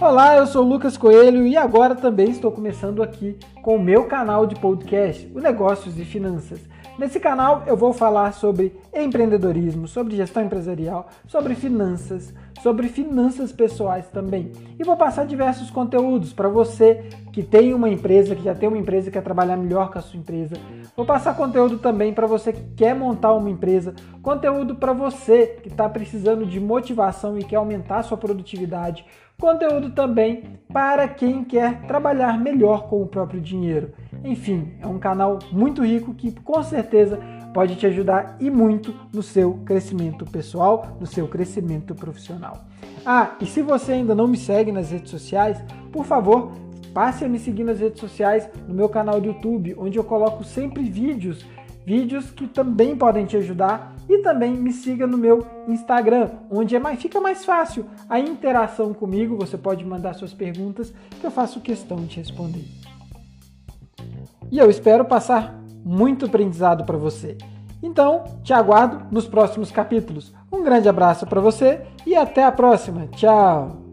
Olá, eu sou Lucas Coelho e agora também estou começando aqui com o meu canal de podcast, o Negócios e Finanças. Nesse canal eu vou falar sobre empreendedorismo, sobre gestão empresarial, sobre finanças, sobre finanças pessoais também. E vou passar diversos conteúdos para você que tem uma empresa, que já tem uma empresa e quer trabalhar melhor com a sua empresa. Vou passar conteúdo também para você que quer montar uma empresa, conteúdo para você que está precisando de motivação e quer aumentar sua produtividade, conteúdo também para quem quer trabalhar melhor com o próprio dinheiro. Enfim, é um canal muito rico que com certeza pode te ajudar e muito no seu crescimento pessoal, no seu crescimento profissional. Ah, e se você ainda não me segue nas redes sociais, por favor, passe a me seguir nas redes sociais, no meu canal do YouTube, onde eu coloco sempre vídeos, vídeos que também podem te ajudar e também me siga no meu Instagram, onde é mais, fica mais fácil a interação comigo. Você pode mandar suas perguntas que eu faço questão de responder. E eu espero passar muito aprendizado para você. Então, te aguardo nos próximos capítulos. Um grande abraço para você e até a próxima. Tchau!